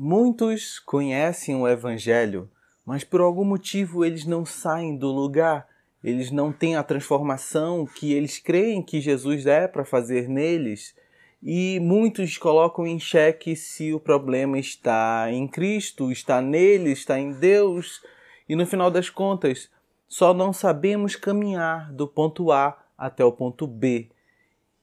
Muitos conhecem o Evangelho, mas por algum motivo eles não saem do lugar, eles não têm a transformação que eles creem que Jesus é para fazer neles. E muitos colocam em xeque se o problema está em Cristo, está nele, está em Deus. E no final das contas, só não sabemos caminhar do ponto A até o ponto B.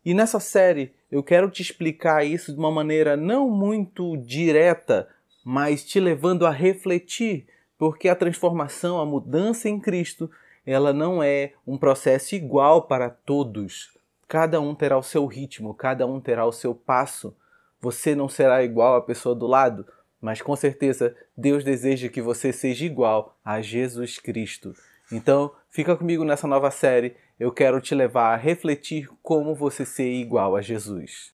E nessa série eu quero te explicar isso de uma maneira não muito direta, mas te levando a refletir, porque a transformação, a mudança em Cristo, ela não é um processo igual para todos. Cada um terá o seu ritmo, cada um terá o seu passo. Você não será igual à pessoa do lado, mas com certeza Deus deseja que você seja igual a Jesus Cristo. Então, fica comigo nessa nova série eu quero te levar a refletir como você ser igual a Jesus.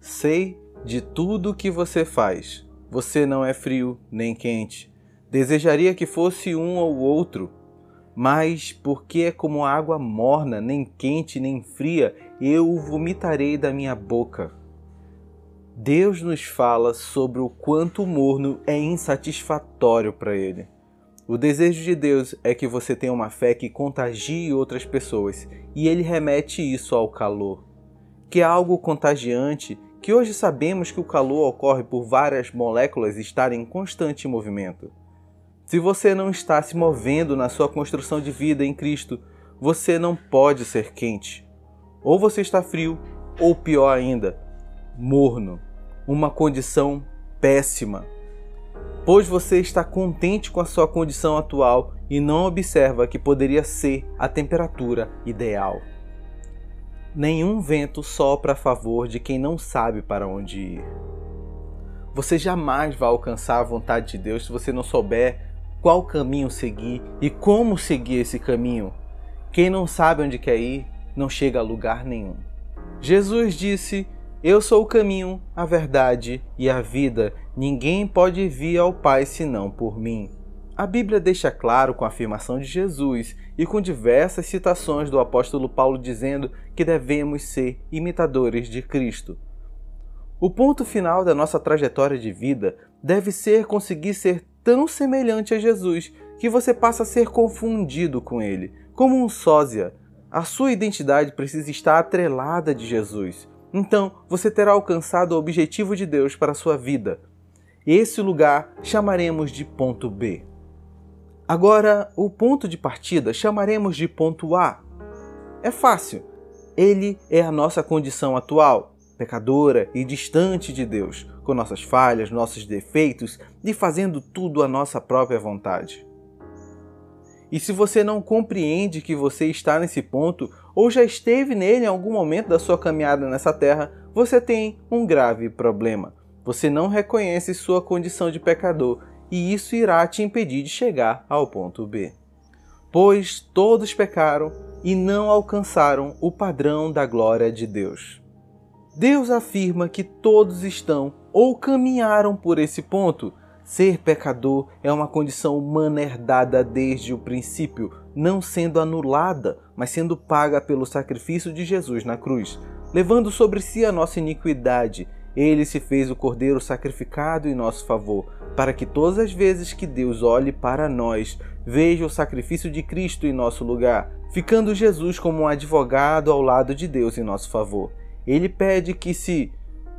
Sei de tudo que você faz. Você não é frio nem quente. Desejaria que fosse um ou outro, mas porque é como água morna, nem quente nem fria, eu o vomitarei da minha boca. Deus nos fala sobre o quanto o morno é insatisfatório para Ele. O desejo de Deus é que você tenha uma fé que contagie outras pessoas e Ele remete isso ao calor, que é algo contagiante que hoje sabemos que o calor ocorre por várias moléculas estarem em constante movimento. Se você não está se movendo na sua construção de vida em Cristo, você não pode ser quente. Ou você está frio, ou pior ainda, morno, uma condição péssima, pois você está contente com a sua condição atual e não observa que poderia ser a temperatura ideal. Nenhum vento sopra a favor de quem não sabe para onde ir. Você jamais vai alcançar a vontade de Deus se você não souber qual caminho seguir e como seguir esse caminho. Quem não sabe onde quer ir não chega a lugar nenhum. Jesus disse eu sou o caminho, a verdade e a vida. Ninguém pode vir ao Pai senão por mim. A Bíblia deixa claro com a afirmação de Jesus e com diversas citações do apóstolo Paulo dizendo que devemos ser imitadores de Cristo. O ponto final da nossa trajetória de vida deve ser conseguir ser tão semelhante a Jesus que você passa a ser confundido com ele, como um sósia. A sua identidade precisa estar atrelada de Jesus então você terá alcançado o objetivo de Deus para a sua vida. Esse lugar chamaremos de ponto B. Agora, o ponto de partida chamaremos de ponto A. É fácil. Ele é a nossa condição atual, pecadora e distante de Deus, com nossas falhas, nossos defeitos e fazendo tudo à nossa própria vontade. E se você não compreende que você está nesse ponto ou já esteve nele em algum momento da sua caminhada nessa terra, você tem um grave problema. Você não reconhece sua condição de pecador e isso irá te impedir de chegar ao ponto B. Pois todos pecaram e não alcançaram o padrão da glória de Deus. Deus afirma que todos estão ou caminharam por esse ponto Ser pecador é uma condição humana herdada desde o princípio, não sendo anulada, mas sendo paga pelo sacrifício de Jesus na cruz. Levando sobre si a nossa iniquidade, ele se fez o cordeiro sacrificado em nosso favor, para que todas as vezes que Deus olhe para nós, veja o sacrifício de Cristo em nosso lugar, ficando Jesus como um advogado ao lado de Deus em nosso favor. Ele pede que se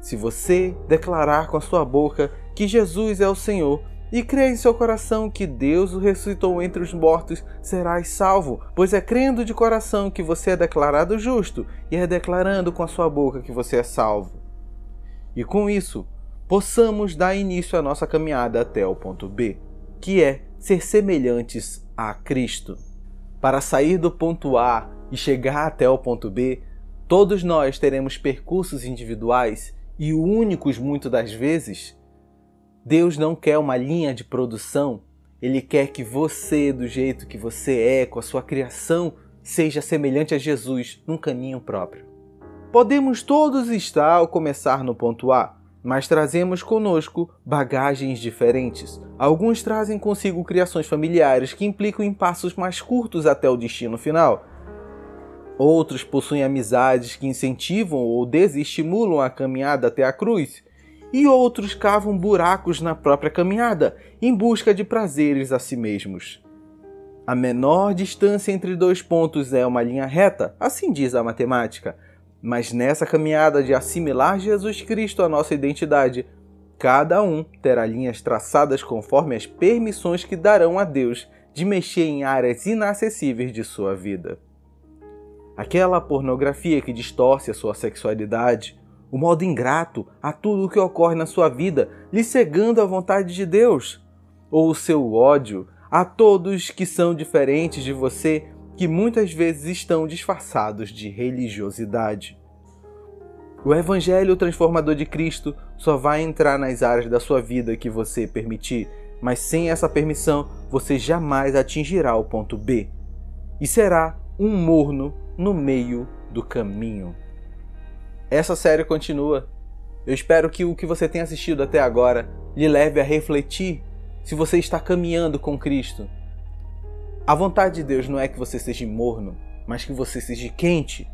se você declarar com a sua boca que Jesus é o Senhor e crer em seu coração que Deus o ressuscitou entre os mortos, serás salvo, pois é crendo de coração que você é declarado justo e é declarando com a sua boca que você é salvo. E com isso, possamos dar início à nossa caminhada até o ponto B, que é ser semelhantes a Cristo. Para sair do ponto A e chegar até o ponto B, todos nós teremos percursos individuais e únicos muitas das vezes Deus não quer uma linha de produção, ele quer que você, do jeito que você é, com a sua criação, seja semelhante a Jesus num caminho próprio. Podemos todos estar ao começar no ponto A, mas trazemos conosco bagagens diferentes. Alguns trazem consigo criações familiares que implicam em passos mais curtos até o destino final. Outros possuem amizades que incentivam ou desestimulam a caminhada até a cruz. E outros cavam buracos na própria caminhada em busca de prazeres a si mesmos. A menor distância entre dois pontos é uma linha reta, assim diz a matemática. Mas nessa caminhada de assimilar Jesus Cristo à nossa identidade, cada um terá linhas traçadas conforme as permissões que darão a Deus de mexer em áreas inacessíveis de sua vida. Aquela pornografia que distorce a sua sexualidade, o modo ingrato a tudo o que ocorre na sua vida, lhe cegando a vontade de Deus, ou o seu ódio a todos que são diferentes de você, que muitas vezes estão disfarçados de religiosidade. O Evangelho transformador de Cristo só vai entrar nas áreas da sua vida que você permitir, mas sem essa permissão você jamais atingirá o ponto B e será um morno no meio do caminho. Essa série continua. Eu espero que o que você tem assistido até agora lhe leve a refletir se você está caminhando com Cristo a vontade de Deus não é que você seja morno, mas que você seja quente,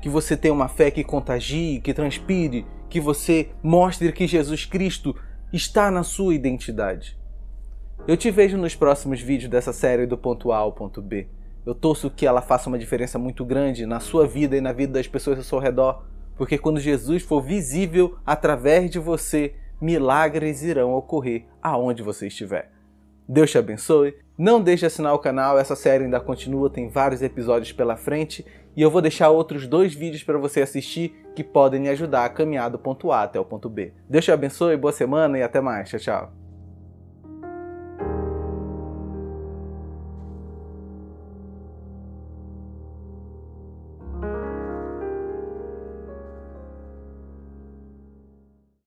que você tenha uma fé que contagie, que transpire, que você mostre que Jesus Cristo está na sua identidade. Eu te vejo nos próximos vídeos dessa série do ponto A ao ponto B. Eu torço que ela faça uma diferença muito grande na sua vida e na vida das pessoas ao seu redor, porque quando Jesus for visível através de você, milagres irão ocorrer aonde você estiver. Deus te abençoe. Não deixe de assinar o canal, essa série ainda continua, tem vários episódios pela frente e eu vou deixar outros dois vídeos para você assistir que podem lhe ajudar a caminhar do ponto A até o ponto B. Deus te abençoe, boa semana e até mais. Tchau, tchau.